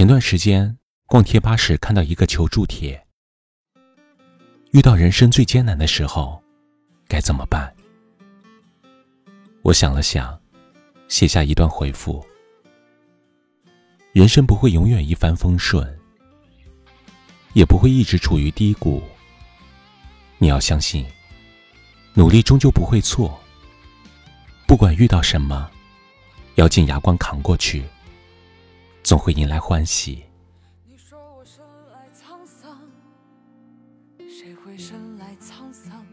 前段时间逛贴吧时看到一个求助帖，遇到人生最艰难的时候，该怎么办？我想了想，写下一段回复：人生不会永远一帆风顺，也不会一直处于低谷。你要相信，努力终究不会错。不管遇到什么，咬紧牙关扛过去，总会迎来欢喜。你说我生来沧桑，谁会生来沧桑？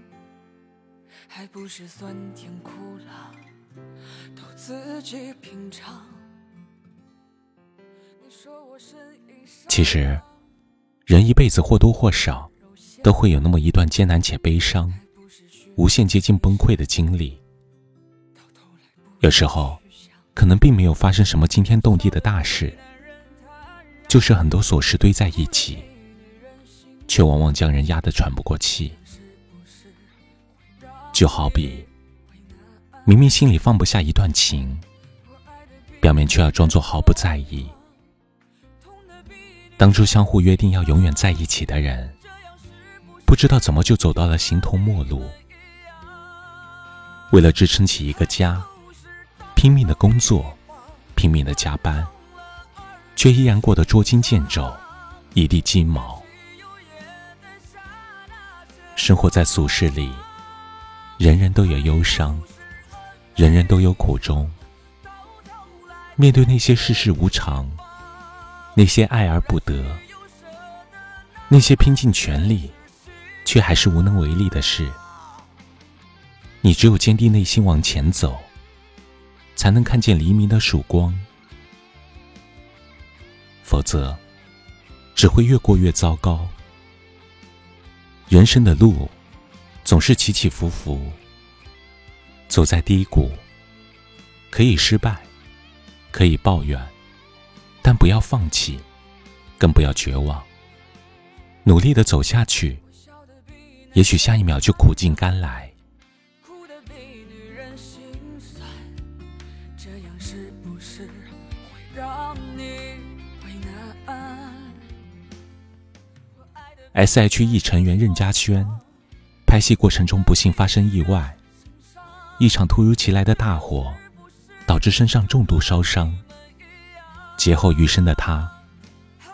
还不是酸甜苦辣都自己品尝。你说我身一伤其实，人一辈子或多或少都会有那么一段艰难且悲伤、无限接近崩溃的经历。有时候，可能并没有发生什么惊天动地的大事，就是很多琐事堆在一起，却往往将人压得喘不过气。就好比，明明心里放不下一段情，表面却要装作毫不在意。当初相互约定要永远在一起的人，不知道怎么就走到了形同陌路。为了支撑起一个家，拼命的工作，拼命的加班，却依然过得捉襟见肘，一地鸡毛。生活在俗世里，人人都有忧伤，人人都有苦衷。面对那些世事无常，那些爱而不得，那些拼尽全力却还是无能为力的事，你只有坚定内心往前走，才能看见黎明的曙光。否则，只会越过越糟糕。人生的路总是起起伏伏，走在低谷，可以失败，可以抱怨，但不要放弃，更不要绝望。努力的走下去，也许下一秒就苦尽甘来。是会让你为难？S.H.E 成员任嘉萱，拍戏过程中不幸发生意外，一场突如其来的大火，导致身上重度烧伤。劫后余生的她，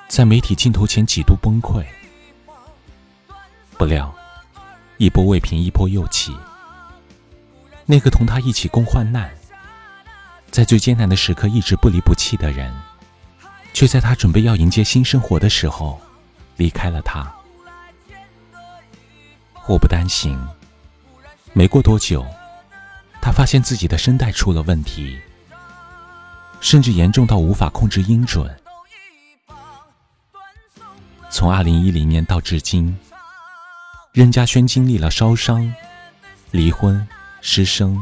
在媒体镜头前几度崩溃。不料，一波未平一波又起。那个同她一起共患难，在最艰难的时刻一直不离不弃的人，却在他准备要迎接新生活的时候，离开了他。祸不单行，没过多久，他发现自己的声带出了问题，甚至严重到无法控制音准。从二零一零年到至今，任嘉萱经历了烧伤、离婚、失声，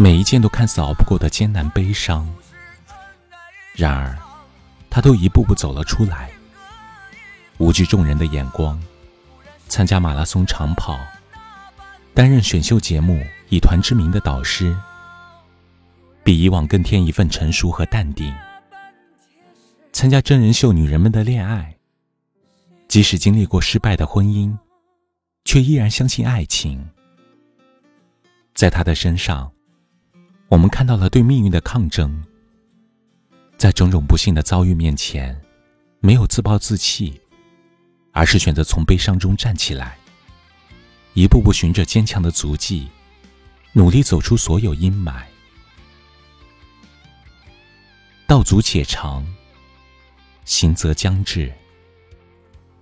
每一件都看似熬不过的艰难悲伤。然而，他都一步步走了出来，无惧众人的眼光。参加马拉松长跑，担任选秀节目《以团之名》的导师，比以往更添一份成熟和淡定。参加真人秀《女人们的恋爱》，即使经历过失败的婚姻，却依然相信爱情。在他的身上，我们看到了对命运的抗争。在种种不幸的遭遇面前，没有自暴自弃。而是选择从悲伤中站起来，一步步循着坚强的足迹，努力走出所有阴霾。道阻且长，行则将至。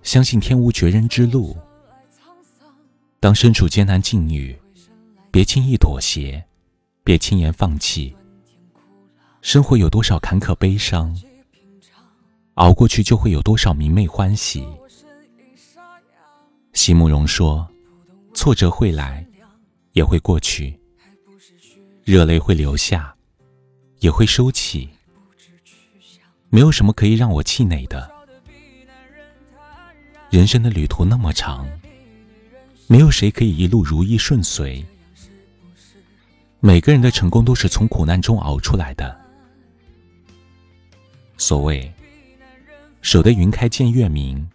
相信天无绝人之路。当身处艰难境遇，别轻易妥协，别轻言放弃。生活有多少坎坷悲伤，熬过去就会有多少明媚欢喜。席慕容说：“挫折会来，也会过去；热泪会流下，也会收起。没有什么可以让我气馁的。人生的旅途那么长，没有谁可以一路如意顺遂。每个人的成功都是从苦难中熬出来的。所谓守得云开见月明。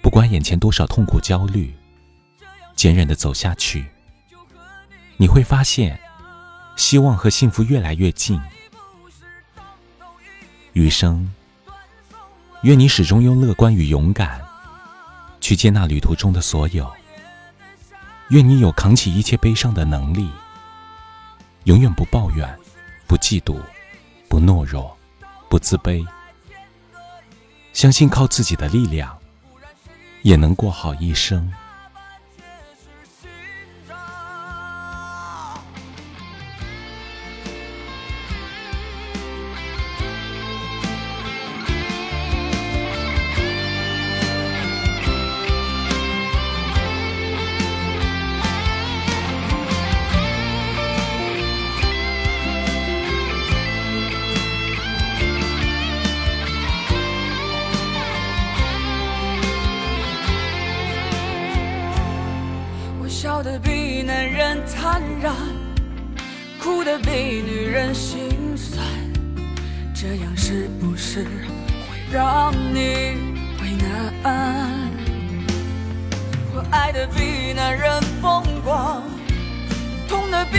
不管眼前多少痛苦焦虑，坚韧的走下去，你会发现，希望和幸福越来越近。余生，愿你始终用乐观与勇敢，去接纳旅途中的所有。愿你有扛起一切悲伤的能力，永远不抱怨，不嫉妒，不懦弱，不自卑。相信靠自己的力量，也能过好一生。哭的比女人心酸，这样是不是会让你为难？我爱的比男人疯狂，痛的比